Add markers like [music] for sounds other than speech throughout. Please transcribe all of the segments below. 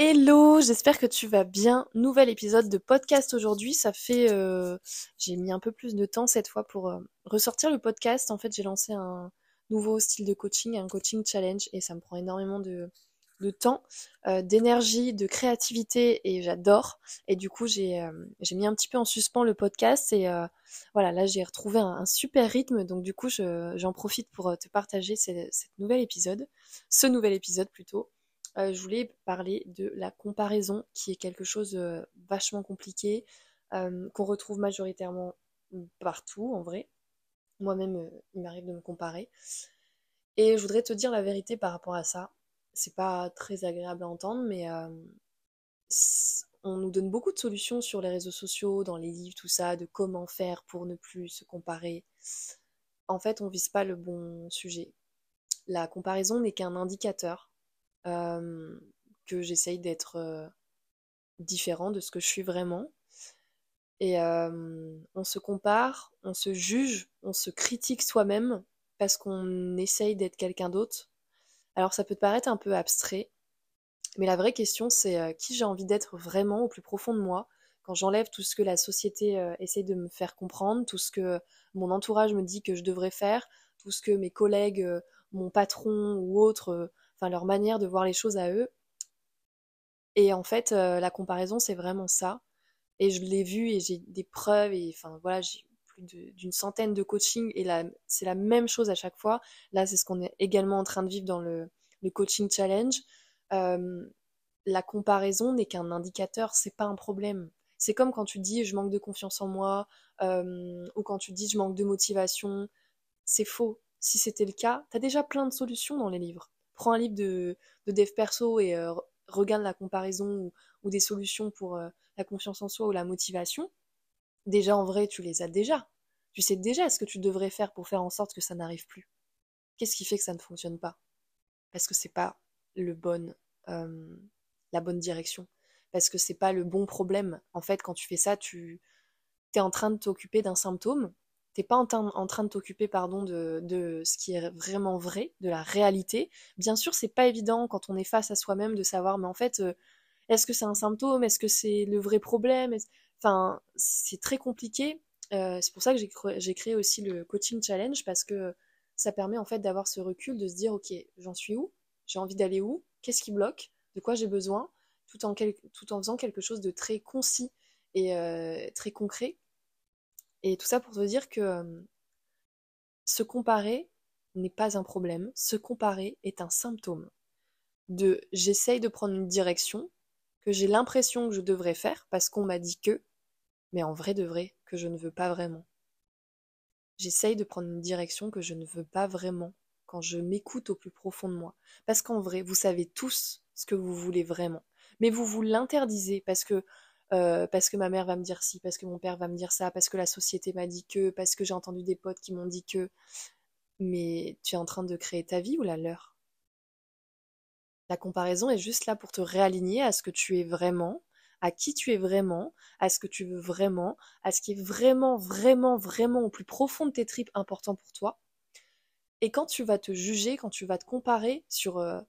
Hello, j'espère que tu vas bien. Nouvel épisode de podcast aujourd'hui. Ça fait, euh, j'ai mis un peu plus de temps cette fois pour euh, ressortir le podcast. En fait, j'ai lancé un nouveau style de coaching, un coaching challenge, et ça me prend énormément de, de temps, euh, d'énergie, de créativité, et j'adore. Et du coup, j'ai j'ai mis un petit peu en suspens le podcast, et voilà, là j'ai retrouvé un, super rythme. Donc du coup, j'en profite pour te partager cette nouvel épisode, ce nouvel épisode plutôt. Euh, je voulais parler de la comparaison, qui est quelque chose de euh, vachement compliqué, euh, qu'on retrouve majoritairement partout en vrai. Moi-même, il m'arrive de me comparer. Et je voudrais te dire la vérité par rapport à ça. C'est pas très agréable à entendre, mais on nous donne beaucoup de solutions sur les réseaux sociaux, dans les livres, tout ça, de comment faire pour ne plus se comparer. En fait, on vise pas le bon sujet. La comparaison n'est qu'un indicateur que j'essaye d'être différent de ce que je suis vraiment. Et on se compare, on se juge, on se critique soi-même parce qu'on essaye d'être quelqu'un d'autre. Alors ça peut te paraître un peu abstrait, mais la vraie question c'est qui j'ai envie d'être vraiment au plus profond de moi quand j'enlève tout ce que la société essaye de me faire comprendre, tout ce que mon entourage me dit que je devrais faire, tout ce que mes collègues, mon patron ou autres leur manière de voir les choses à eux. Et en fait, euh, la comparaison, c'est vraiment ça. Et je l'ai vu et j'ai des preuves et enfin voilà, j'ai plus d'une centaine de coachings et c'est la même chose à chaque fois. Là, c'est ce qu'on est également en train de vivre dans le, coaching challenge. Euh, la comparaison n'est qu'un indicateur, c'est pas un problème. C'est comme quand tu dis je manque de confiance en moi euh, ou quand tu dis je manque de motivation. C'est faux. Si c'était le cas, tu as déjà plein de solutions dans les livres prends un livre de, dev perso et euh, regarde la comparaison ou, des solutions pour euh, la confiance en soi ou la motivation, déjà en vrai, tu les as déjà. Tu sais déjà ce que tu devrais faire pour faire en sorte que ça n'arrive plus. Qu'est-ce qui fait que ça ne fonctionne pas? Parce que c'est pas le bon, euh, la bonne direction. Parce que c'est pas le bon problème. En fait, quand tu fais ça, tu es en train de t'occuper d'un symptôme t'es pas en, train de t'occuper pardon de, ce qui est vraiment vrai, de la réalité. Bien sûr, c'est pas évident quand on est face à soi-même de savoir, mais en fait, euh, est-ce que c'est un symptôme? Est-ce que c'est le vrai problème? Enfin, c'est très compliqué. Euh, c'est pour ça que j'ai créé aussi le coaching challenge parce que ça permet en fait d'avoir ce recul, de se dire ok, j'en suis où? J'ai envie d'aller où? Qu'est-ce qui bloque? De quoi j'ai besoin? Tout en, tout en faisant quelque chose de très concis et euh, très concret et tout ça pour te dire que se comparer n'est pas un problème, se comparer est un symptôme de j'essaye de prendre une direction que j'ai l'impression que je devrais faire parce qu'on m'a dit que, mais en vrai de vrai, que je ne veux pas vraiment. J'essaye de prendre une direction que je ne veux pas vraiment quand je m'écoute au plus profond de moi. Parce qu'en vrai, vous savez tous ce que vous voulez vraiment. Mais vous vous l'interdisez parce que euh, parce que ma mère va me dire ci, parce que mon père va me dire ça, parce que la société m'a dit que, parce que j'ai entendu des potes qui m'ont dit que. Mais tu es en train de créer ta vie ou la leur? La comparaison est juste là pour te réaligner à ce que tu es vraiment, à qui tu es vraiment, à ce que tu veux vraiment, à ce qui est vraiment, vraiment, vraiment au plus profond de tes tripes important pour toi. Et quand tu vas te juger, quand tu vas te comparer sur, euh,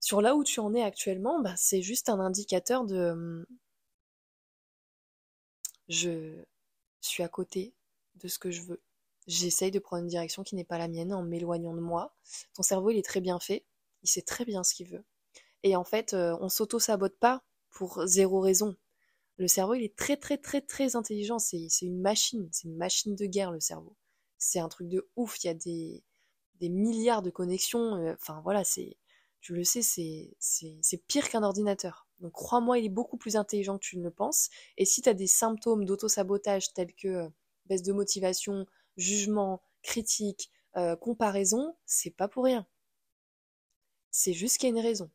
sur là où tu en es actuellement, bah, c'est juste un indicateur de hum, je suis à côté de ce que je veux. J'essaye de prendre une direction qui n'est pas la mienne en m'éloignant de moi. Ton cerveau, il est très bien fait, il sait très bien ce qu'il veut. Et en fait, euh, on s'auto-sabote pas pour zéro raison. Le cerveau, il est très très très très intelligent, c'est une machine, c'est une machine de guerre le cerveau. C'est un truc de ouf, il y a des, milliards de connexions, euh, enfin voilà, c'est tu le sais, c'est pire qu'un ordinateur. Donc crois-moi, il est beaucoup plus intelligent que tu ne le penses. Et si tu as des symptômes d'auto-sabotage tels que euh, baisse de motivation, jugement, critique, euh, comparaison, c'est pas pour rien. C'est juste qu'il y a une raison.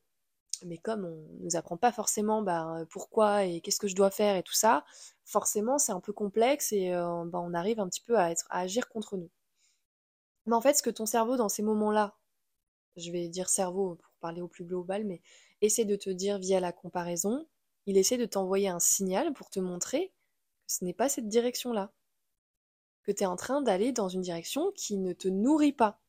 Mais comme on ne nous apprend pas forcément bah, pourquoi et qu'est-ce que je dois faire et tout ça, forcément c'est un peu complexe et euh, bah, on arrive un petit peu à, être, à agir contre nous. Mais en fait, ce que ton cerveau dans ces moments-là, je vais dire cerveau parler au plus global, mais essaie de te dire via la comparaison, il essaie de t'envoyer un signal pour te montrer que ce n'est pas cette direction-là. Que tu es en train d'aller dans une direction qui ne te nourrit pas.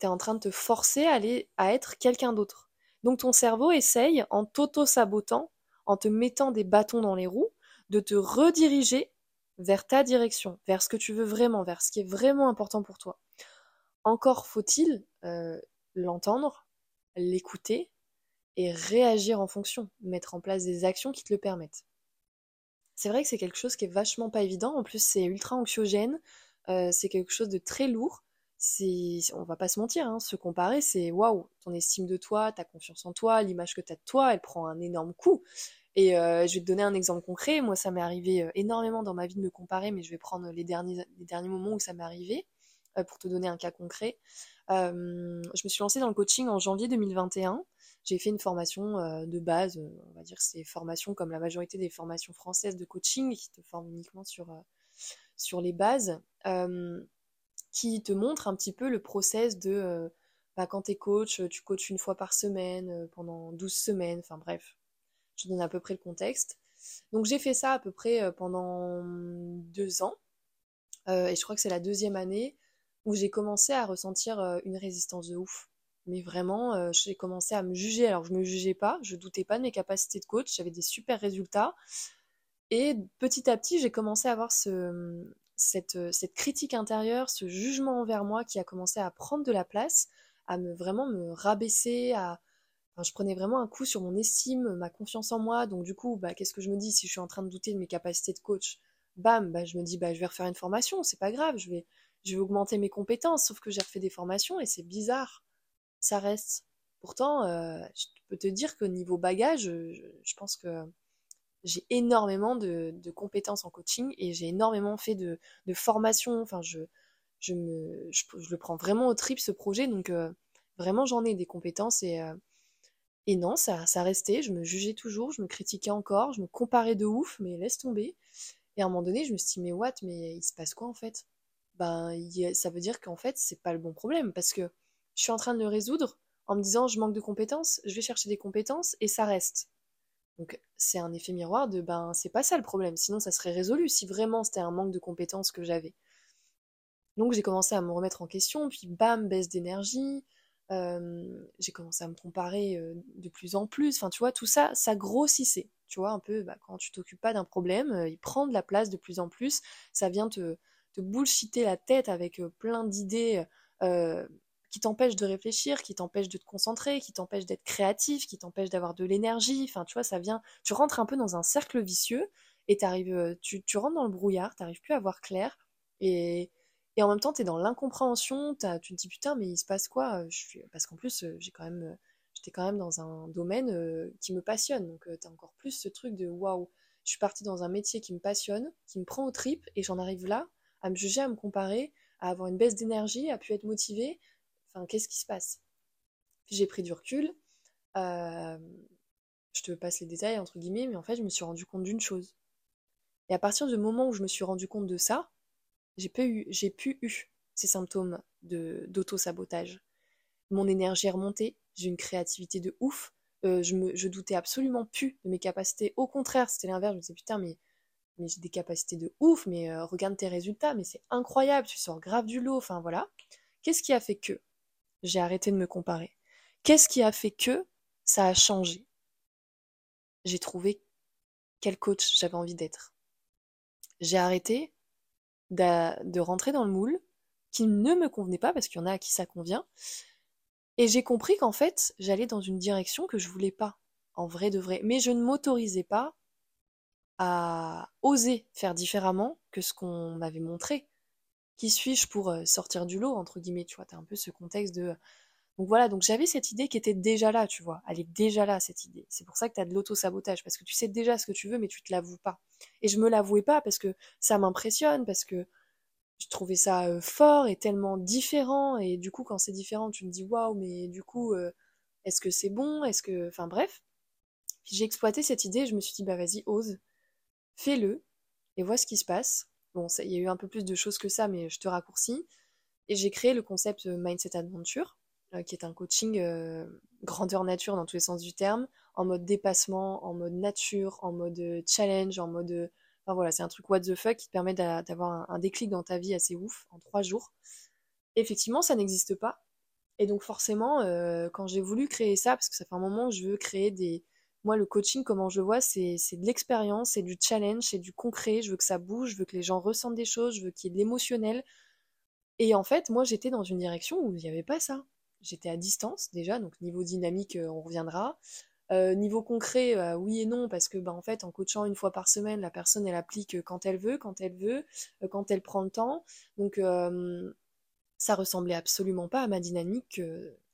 Tu es en train de te forcer à, aller, à être quelqu'un d'autre. Donc ton cerveau essaye, en t'auto-sabotant, en te mettant des bâtons dans les roues, de te rediriger vers ta direction, vers ce que tu veux vraiment, vers ce qui est vraiment important pour toi. Encore faut-il euh, l'entendre, l'écouter et réagir en fonction, mettre en place des actions qui te le permettent. C'est vrai que c'est quelque chose qui est vachement pas évident, en plus c'est ultra anxiogène, euh, c'est quelque chose de très lourd, c'est, on va pas se mentir, hein, se comparer, c'est waouh, ton estime de toi, ta confiance en toi, l'image que tu as de toi, elle prend un énorme coup. Et euh, je vais te donner un exemple concret. Moi, ça m'est arrivé euh, énormément dans ma vie de me comparer, mais je vais prendre les derniers, les derniers moments où ça m'est arrivé pour te donner un cas concret. je me suis lancée dans le coaching en janvier 2021. J'ai fait une formation de base, on va dire c'est formation comme la majorité des formations françaises de coaching qui te forment uniquement sur, sur les bases, qui te montre un petit peu le process de bah, quand tu es coach, tu coaches une fois par semaine pendant 12 semaines, enfin bref, je donne à peu près le contexte. Donc j'ai fait ça à peu près euh, pendant deux ans. Euh, et je crois que c'est la deuxième année où j'ai commencé à ressentir euh, une résistance de ouf. Mais vraiment, j'ai commencé à me juger. Alors je me jugeais pas, je doutais pas de mes capacités de coach, j'avais des super résultats. Et petit à petit, j'ai commencé à avoir ce, cette, critique intérieure, ce jugement envers moi qui a commencé à prendre de la place, à me vraiment me rabaisser, à, je prenais vraiment un coup sur mon estime, ma confiance en moi. Donc du coup, bah, qu'est-ce que je me dis si je suis en train de douter de mes capacités de coach? Bam, bah, je me dis bah, je vais refaire une formation, c'est pas grave, je vais, je vais augmenter mes compétences. Sauf que j'ai refait des formations et c'est bizarre, ça reste. Pourtant, euh, je peux te dire que niveau bagage, je, pense que j'ai énormément de, compétences en coaching et j'ai énormément fait de, de formations. Enfin, je, je, me, je, le prends vraiment au trip ce projet, donc euh, vraiment j'en ai des compétences et, euh, et non, ça, ça restait, je me jugeais toujours, je me critiquais encore, je me comparais de ouf, mais laisse tomber. Et à un moment donné, je me suis dit, mais what, mais il se passe quoi en fait? Ben, ça veut dire qu'en fait, c'est pas le bon problème, parce que je suis en train de le résoudre en me disant, je manque de compétences, je vais chercher des compétences, et ça reste. Donc c'est un effet miroir de, ben, c'est pas ça le problème, sinon ça serait résolu si vraiment c'était un manque de compétences que j'avais. Donc j'ai commencé à me remettre en question, puis bam, baisse d'énergie, j'ai commencé à me comparer de plus en plus. Enfin, tu vois, tout ça, ça grossissait. Tu vois, un peu, bah, quand tu t'occupes pas d'un problème, il prend de la place de plus en plus. Ça vient te, te bullshiter la tête avec plein d'idées qui t'empêchent de réfléchir, qui t'empêchent de te concentrer, qui t'empêchent d'être créatif, qui t'empêchent d'avoir de l'énergie. Enfin, tu vois, ça vient. Tu rentres un peu dans un cercle vicieux et tu, tu rentres dans le brouillard, tu n'arrives plus à voir clair. Et, en même temps, tu es dans l'incompréhension, tu te dis putain, mais il se passe quoi? Je Parce qu'en plus, euh, euh, j'étais quand même dans un domaine euh, qui me passionne. Donc, tu as encore plus ce truc de waouh, je suis partie dans un métier qui me passionne, qui me prend au trip, et j'en arrive là à me juger, à me comparer, à avoir une baisse d'énergie, à pu être motivée. Enfin, qu'est-ce qui se passe? J'ai pris du recul. je te passe les détails entre guillemets, mais en fait, je me suis rendu compte d'une chose. Et à partir du moment où je me suis rendu compte de ça, j'ai pu, j'ai pu eu ces symptômes de, d'auto-sabotage. Mon énergie est remontée, j'ai une créativité de ouf, euh, je, me, je doutais absolument plus de mes capacités. Au contraire, c'était l'inverse, je me disais putain, mais, mais j'ai des capacités de ouf, mais euh, regarde tes résultats, mais c'est incroyable, tu sors grave du lot, enfin voilà. Qu'est-ce qui a fait que j'ai arrêté de me comparer Qu'est-ce qui a fait que ça a changé? J'ai trouvé quel coach j'avais envie d'être. J'ai arrêté de rentrer dans le moule qui ne me convenait pas parce qu'il y en a à qui ça convient. Et j'ai compris qu'en fait, j'allais dans une direction que je voulais pas, en vrai de vrai. Mais je ne m'autorisais pas à oser faire différemment que ce qu'on m'avait montré. Qui suis-je pour euh, sortir du lot, entre guillemets, tu vois, t'as un peu ce contexte de donc voilà, donc j'avais cette idée qui était déjà là, tu vois. Elle est déjà là, cette idée. C'est pour ça que tu as de l'auto-sabotage, parce que tu sais déjà ce que tu veux, mais tu te l'avoues pas. Et je me l'avouais pas parce que ça m'impressionne, parce que je trouvais ça euh, fort et tellement différent. Et du coup, quand c'est différent, tu me dis waouh, mais du coup, euh, est-ce que c'est bon? Est-ce que. Enfin bref. J'ai exploité cette idée, je me suis dit, bah vas-y, ose, fais-le, et vois ce qui se passe. Bon, il y a eu un peu plus de choses que ça, mais je te raccourcis. Et j'ai créé le concept euh, Mindset Adventure euh, qui est un coaching euh, grandeur nature dans tous les sens du terme, en mode dépassement, en mode nature, en mode challenge, en mode... Enfin voilà, c'est un truc what the fuck qui te permet d'avoir un, déclic dans ta vie assez ouf en trois jours. Effectivement, ça n'existe pas. Et donc forcément, quand j'ai voulu créer ça, parce que ça fait un moment je veux créer des... Moi, le coaching, comment je vois, c'est de l'expérience, c'est du challenge, c'est du concret. Je veux que ça bouge, je veux que les gens ressentent des choses, je veux qu'il y ait de l'émotionnel. Et en fait, moi, j'étais dans une direction où il n'y avait pas ça. J'étais à distance déjà, donc niveau dynamique, euh, on reviendra. Euh, niveau concret, euh, oui et non, parce que bah, en fait, en coachant une fois par semaine, la personne elle applique quand elle veut, quand elle veut, quand elle prend le temps. Donc ça ressemblait absolument pas à ma dynamique,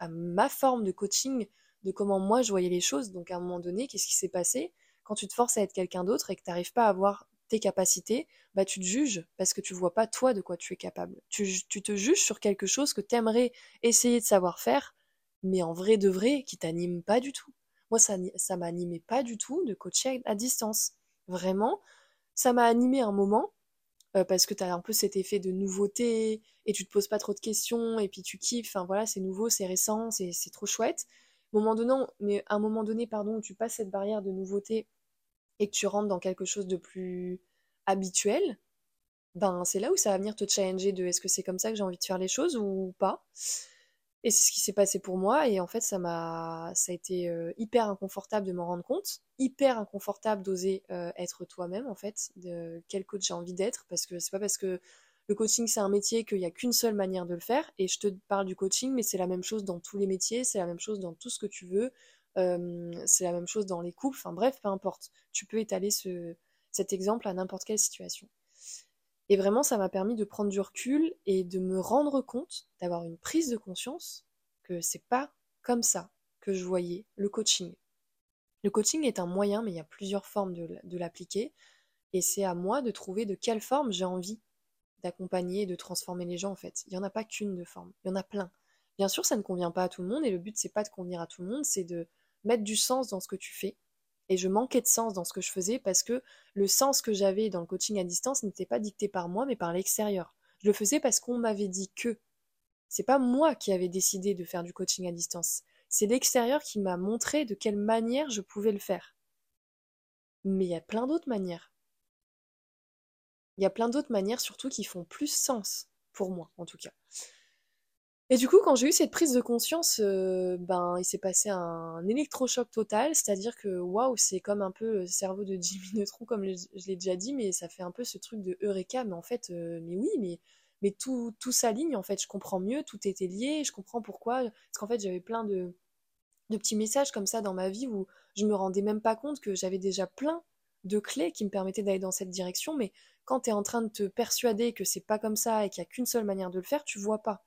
à ma forme de coaching, de comment moi je voyais les choses. Donc à un moment donné, qu'est-ce qui s'est passé? Quand tu te forces à être quelqu'un d'autre et que tu n'arrives pas à avoir tes capacités, bah tu te juges parce que tu vois pas toi de quoi tu es capable. Tu, te juges sur quelque chose que tu aimerais essayer de savoir faire, mais en vrai de vrai, qui t'anime pas du tout. Moi, ça, ça m'animait pas du tout de coacher à distance. Vraiment, ça m'a animé un moment, euh, parce que tu as un peu cet effet de nouveauté, et tu te poses pas trop de questions, et puis tu kiffes, enfin voilà, c'est nouveau, c'est récent, c'est trop chouette. Moment donné, mais un moment donné, pardon, où tu passes cette barrière de nouveauté et que tu rentres dans quelque chose de plus habituel, ben c'est là où ça va venir te challenger de est-ce que c'est comme ça que j'ai envie de faire les choses ou pas. Et c'est ce qui s'est passé pour moi. Et en fait, ça m'a, ça a été euh, hyper inconfortable de m'en rendre compte, hyper inconfortable d'oser euh, être toi-même en fait, de quel coach j'ai envie d'être, parce que c'est pas parce que le coaching c'est un métier qu'il n'y a qu'une seule manière de le faire. Et je te parle du coaching, mais c'est la même chose dans tous les métiers, c'est la même chose dans tout ce que tu veux, euh, c'est la même chose dans les couples. Enfin bref, peu importe. Tu peux étaler ce, cet exemple à n'importe quelle situation. Et vraiment, ça m'a permis de prendre du recul et de me rendre compte, d'avoir une prise de conscience que c'est pas comme ça que je voyais le coaching. Le coaching est un moyen, mais il y a plusieurs formes de l'appliquer. Et c'est à moi de trouver de quelle forme j'ai envie d'accompagner de transformer les gens en fait. Il n'y en a pas qu'une de forme, il y en a plein. Bien sûr, ça ne convient pas à tout le monde et le but c'est pas de convenir à tout le monde, c'est de mettre du sens dans ce que tu fais et je manquais de sens dans ce que je faisais parce que le sens que j'avais dans le coaching à distance n'était pas dicté par moi, mais par l'extérieur. Je le faisais parce qu'on m'avait dit que. C'est pas moi qui avais décidé de faire du coaching à distance. C'est l'extérieur qui m'a montré de quelle manière je pouvais le faire. Mais il y a plein d'autres manières. Il y a plein d'autres manières surtout qui font plus sens, pour moi en tout cas. Et du coup, quand j'ai eu cette prise de conscience, euh, ben, il s'est passé un électrochoc total, c'est-à-dire que waouh, c'est comme un peu le cerveau de Jimmy Neutron, comme je, l'ai déjà dit, mais ça fait un peu ce truc de Eureka, mais en fait, euh, mais oui, mais, mais tout, s'aligne, en fait, je comprends mieux, tout était lié, je comprends pourquoi, parce qu'en fait, j'avais plein de, de petits messages comme ça dans ma vie où je me rendais même pas compte que j'avais déjà plein de clés qui me permettaient d'aller dans cette direction, mais quand tu es en train de te persuader que c'est pas comme ça et qu'il y a qu'une seule manière de le faire, tu vois pas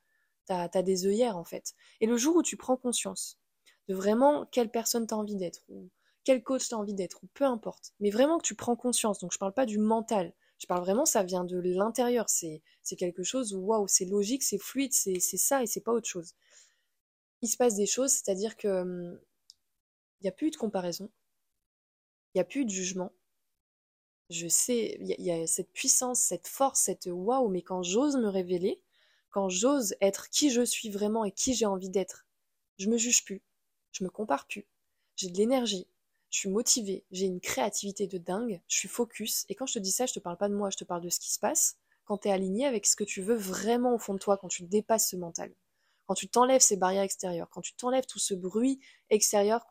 t'as as des œillères en fait. Et le jour où tu prends conscience de vraiment quelle personne t'as envie d'être, ou quel coach t'as envie d'être, ou peu importe, mais vraiment que tu prends conscience, donc je parle pas du mental, je parle vraiment, ça vient de l'intérieur, c'est quelque chose où waouh, c'est logique, c'est fluide, c'est ça et c'est pas autre chose. Il se passe des choses, c'est-à-dire que il hum, n'y a plus de comparaison, il n'y a plus de jugement. Je sais, il y, a cette puissance, cette force, cette waouh, mais quand j'ose me révéler, quand j'ose être qui je suis vraiment et qui j'ai envie d'être, je me juge plus, je me compare plus, j'ai de l'énergie, je suis motivée, j'ai une créativité de dingue, je suis focus. Et quand je te dis ça, je te parle pas de moi, je te parle de ce qui se passe quand tu es aligné avec ce que tu veux vraiment au fond de toi, quand tu dépasses ce mental. Quand tu t'enlèves ces barrières extérieures, quand tu t'enlèves tout ce bruit extérieur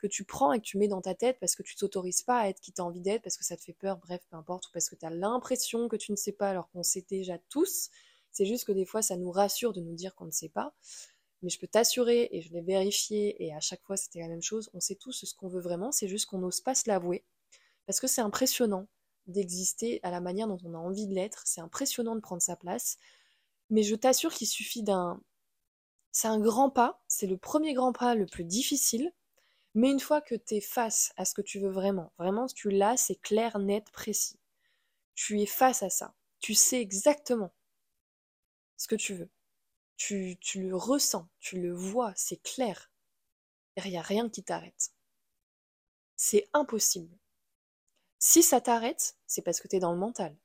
que tu prends et que tu mets dans ta tête parce que tu t'autorises pas à être qui tu as envie d'être, parce que ça te fait peur, bref, peu importe, ou parce que tu as l'impression que tu ne sais pas alors qu'on sait déjà tous, c'est juste que des fois, ça nous rassure de nous dire qu'on ne sait pas. Mais je peux t'assurer, et je l'ai vérifié, et à chaque fois c'était la même chose, on sait tous ce qu'on veut vraiment, c'est juste qu'on n'ose pas se l'avouer. Parce que c'est impressionnant d'exister à la manière dont on a envie de l'être, c'est impressionnant de prendre sa place. Mais je t'assure qu'il suffit d'un... C'est un grand pas, c'est le premier grand pas le plus difficile, mais une fois que tu es face à ce que tu veux vraiment, vraiment tu l'as, c'est clair, net, précis. Tu es face à ça. Tu sais exactement ce que tu veux. Tu, tu le ressens, tu le vois, c'est clair. Il n'y a rien qui t'arrête. C'est impossible. Si ça t'arrête, c'est parce que tu es dans le mental.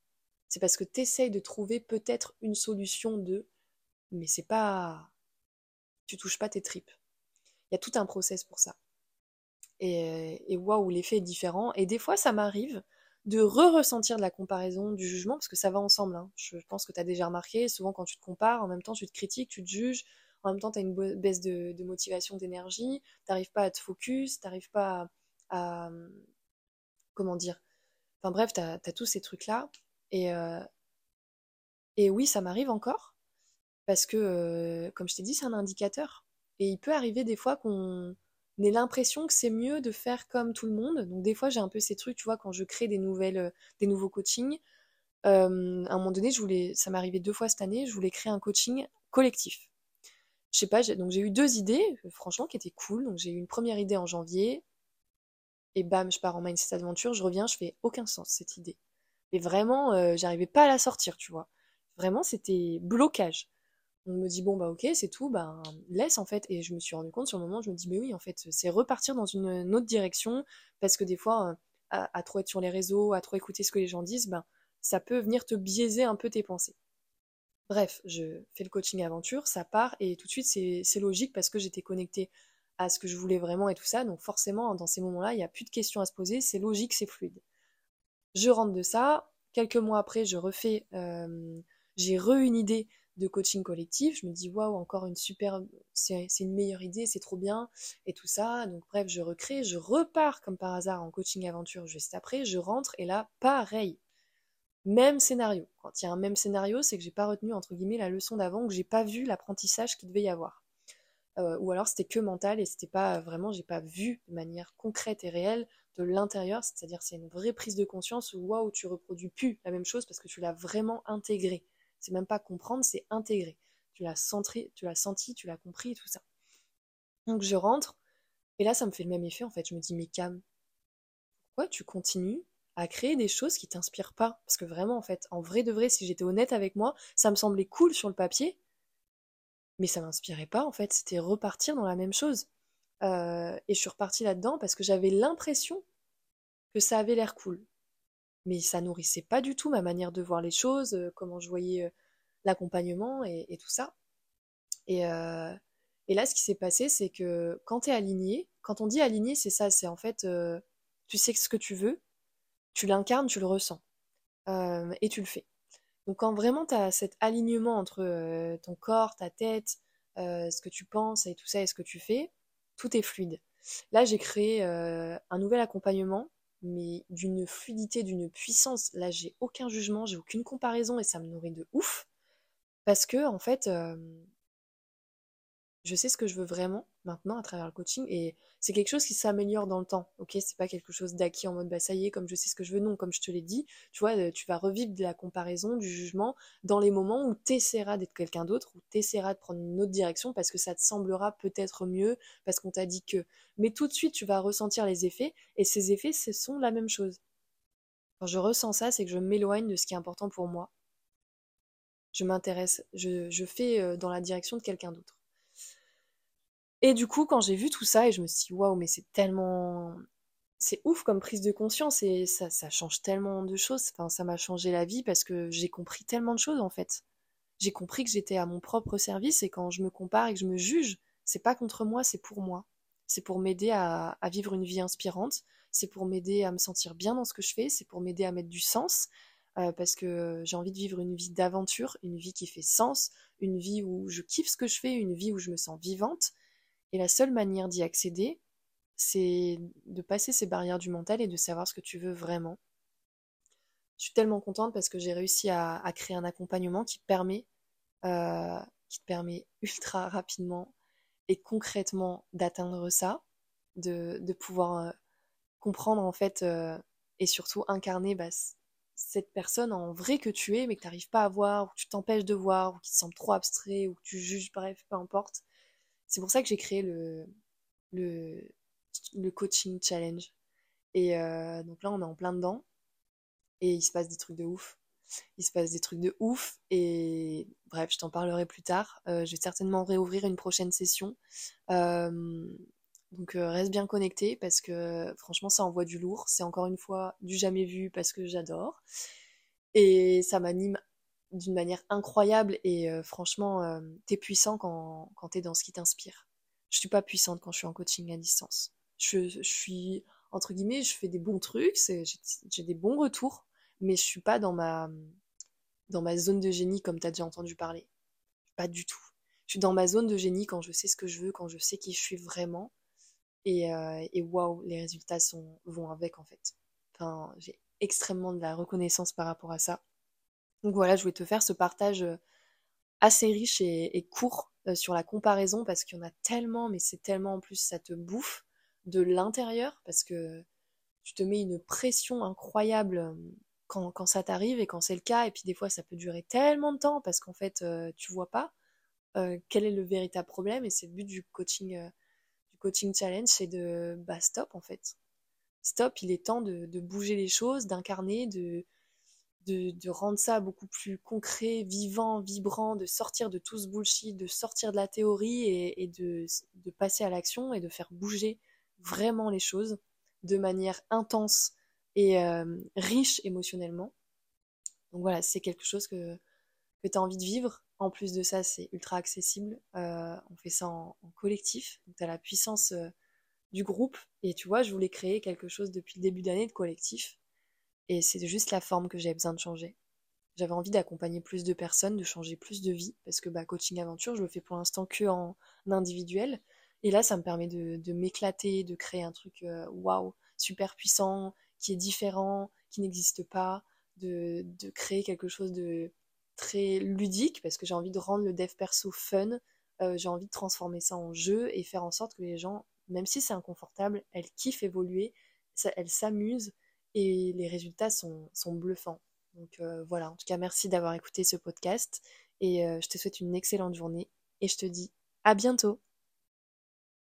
C'est parce que tu essayes de trouver peut-être une solution de mais c'est pas tu touches pas tes tripes. Il y a tout un process pour ça. Et, et waouh, l'effet est différent. Et des fois, ça m'arrive de re-ressentir de la comparaison, du jugement, parce que ça va ensemble. Hein. Je pense que tu as déjà remarqué, souvent quand tu te compares, en même temps tu te critiques, tu te juges, en même temps, tu as une baisse de, motivation, d'énergie, t'arrives pas à te focus, t'arrives pas à, Comment dire Enfin bref, tu as, tous ces trucs-là. Et, euh, et oui, ça m'arrive encore, parce que, euh, comme je t'ai dit, c'est un indicateur. Et il peut arriver des fois qu'on ait l'impression que c'est mieux de faire comme tout le monde. Donc des fois, j'ai un peu ces trucs, tu vois, quand je crée des, nouvelles, euh, des nouveaux coachings. à un moment donné, je voulais, ça m'est deux fois cette année, je voulais créer un coaching collectif. Je sais pas, donc j'ai eu deux idées, franchement, qui étaient cool. Donc j'ai eu une première idée en janvier, et bam, je pars en mindset aventure, je reviens, je fais aucun sens cette idée. Et vraiment, j'arrivais pas à la sortir, tu vois. Vraiment, c'était blocage. On me dit, bon, bah ok, c'est tout, ben laisse en fait. Et je me suis rendu compte sur le moment, je me dis, mais oui, en fait, c'est repartir dans une, autre direction, parce que des fois, à, trop être sur les réseaux, à trop écouter ce que les gens disent, ben, ça peut venir te biaiser un peu tes pensées. Bref, je fais le coaching aventure, ça part, et tout de suite, c'est logique parce que j'étais connectée à ce que je voulais vraiment et tout ça, donc forcément, dans ces moments-là, il n'y a plus de questions à se poser, c'est logique, c'est fluide. Je rentre de ça, quelques mois après, je refais, euh, j'ai re une idée de coaching collectif. Je me dis, waouh, encore une super, c'est une meilleure idée, c'est trop bien, et tout ça. Donc, bref, je recrée, je repars comme par hasard en coaching aventure juste après, je rentre, et là, pareil. Même scénario. Quand il y a un même scénario, c'est que j'ai pas retenu, entre guillemets, la leçon d'avant, que j'ai pas vu l'apprentissage qu'il devait y avoir. Euh, ou alors c'était que mental et c'était pas vraiment, j'ai pas vu de manière concrète et réelle de l'intérieur, c'est-à-dire c'est une vraie prise de conscience où waouh, tu reproduis plus la même chose parce que tu l'as vraiment intégré. C'est même pas comprendre, c'est intégrer. Tu l'as senti, tu l'as compris et tout ça. Donc je rentre, et là ça me fait le même effet en fait. Je me dis, mais Cam, pourquoi tu continues à créer des choses qui t'inspirent pas? Parce que vraiment, en fait, en vrai de vrai, si j'étais honnête avec moi, ça me semblait cool sur le papier, mais ça m'inspirait pas en fait. C'était repartir dans la même chose. Euh, et je suis repartie là-dedans parce que j'avais l'impression que ça avait l'air cool mais ça nourrissait pas du tout ma manière de voir les choses, euh, comment je voyais euh, l'accompagnement et, tout ça. Euh, et, là, ce qui s'est passé, c'est que quand tu es aligné, quand on dit aligné, c'est ça, c'est en fait, tu sais ce que tu veux, tu l'incarnes, tu le ressens, et tu le fais. Donc quand vraiment tu as cet alignement entre ton corps, ta tête, ce que tu penses et tout ça et ce que tu fais, tout est fluide. Là, j'ai créé un nouvel accompagnement mais d'une fluidité, d'une puissance. Là, j'ai aucun jugement, j'ai aucune comparaison et ça me nourrit de ouf. Parce que, en fait, euh, je sais ce que je veux vraiment maintenant à travers le coaching et c'est quelque chose qui s'améliore dans le temps. Ok, c'est pas quelque chose d'acquis en mode bah ça y est, comme je sais ce que je veux. Non, comme je te l'ai dit, tu vois, euh, tu vas revivre de la comparaison, du jugement dans les moments où tu essaieras d'être quelqu'un d'autre, où tu essaieras de prendre une autre direction parce que ça te semblera peut-être mieux, parce qu'on t'a dit que. Mais tout de suite, tu vas ressentir les effets et ces effets, ce sont la même chose. Quand je ressens ça, c'est que je m'éloigne de ce qui est important pour moi. Je m'intéresse, je, je fais euh, dans la direction de quelqu'un d'autre. Et du coup, quand j'ai vu tout ça, et je me suis dit, waouh, mais c'est tellement. C'est ouf comme prise de conscience et ça, ça change tellement de choses. Enfin, ça m'a changé la vie parce que j'ai compris tellement de choses en fait. J'ai compris que j'étais à mon propre service et quand je me compare et que je me juge, c'est pas contre moi, c'est pour moi. C'est pour m'aider à, vivre une vie inspirante, c'est pour m'aider à me sentir bien dans ce que je fais, c'est pour m'aider à mettre du sens, euh, parce que j'ai envie de vivre une vie d'aventure, une vie qui fait sens, une vie où je kiffe ce que je fais, une vie où je me sens vivante. Et la seule manière d'y accéder, c'est de passer ces barrières du mental et de savoir ce que tu veux vraiment. Je suis tellement contente parce que j'ai réussi à, créer un accompagnement qui permet, euh, qui te permet [laughs] ultra rapidement et concrètement d'atteindre ça, de, pouvoir euh, comprendre en fait euh, et surtout incarner bah, cette personne en vrai que tu es mais que tu n'arrives pas à voir ou que tu t'empêches de voir ou qui te semble trop abstrait ou que tu juges, bref, peu importe. C'est pour ça que j'ai créé le, coaching challenge. Et euh, donc là, on est en plein dedans. Et il se passe des trucs de ouf. Il se passe des trucs de ouf. Et bref, je t'en parlerai plus tard. Euh, je vais certainement réouvrir une prochaine session. Euh, donc reste bien connecté parce que franchement, ça envoie du lourd. C'est encore une fois du jamais vu parce que j'adore. Et ça m'anime d'une manière incroyable et euh, franchement, euh, t'es puissant quand, quand t'es dans ce qui t'inspire. Je suis pas puissante quand je suis en coaching à distance. Je, je suis, entre guillemets, je fais des bons trucs, j'ai des bons retours, mais je suis pas dans ma, dans ma zone de génie comme t'as déjà entendu parler. Pas du tout. je suis dans ma zone de génie quand je sais ce que je veux, quand je sais qui je suis vraiment. Et, euh, et waouh, les résultats sont, vont avec en fait. Enfin, j'ai extrêmement de la reconnaissance par rapport à ça. Donc voilà, je voulais te faire ce partage euh, assez riche et, court euh, sur la comparaison parce qu'il y en a tellement, mais c'est tellement en plus, ça te bouffe de l'intérieur parce que tu te mets une pression incroyable quand, quand ça t'arrive et quand c'est le cas. Et puis des fois, ça peut durer tellement de temps parce qu'en fait, tu vois pas quel est le véritable problème. Et c'est le but du coaching coaching challenge, c'est de bah stop en fait. Stop, il est temps de, bouger les choses, d'incarner, de, de, rendre ça beaucoup plus concret, vivant, vibrant, de sortir de tout ce bullshit, de sortir de la théorie et, de, passer à l'action et de faire bouger vraiment les choses de manière intense et euh, riche émotionnellement. Donc voilà, c'est quelque chose que, que tu as envie de vivre, en plus de ça, c'est ultra accessible. Euh, on fait ça en, collectif. Donc, tu as la puissance euh, du groupe. Et tu vois, je voulais créer quelque chose depuis le début d'année de collectif. Et c'est juste la forme que j'avais besoin de changer. J'avais envie d'accompagner plus de personnes, de changer plus de vie. Parce que bah, coaching aventure, je le fais pour l'instant que en individuel. Et là, ça me permet de, m'éclater, de créer un truc euh, waouh, super puissant, qui est différent, qui n'existe pas, de, de créer quelque chose de très ludique parce que j'ai envie de rendre le dev perso fun. Euh, j'ai envie de transformer ça en jeu et faire en sorte que les gens, même si c'est inconfortable, elles kiffent évoluer, elles s'amusent et les résultats sont, bluffants. Donc euh, voilà, en tout cas merci d'avoir écouté ce podcast et euh, je te souhaite une excellente journée et je te dis à bientôt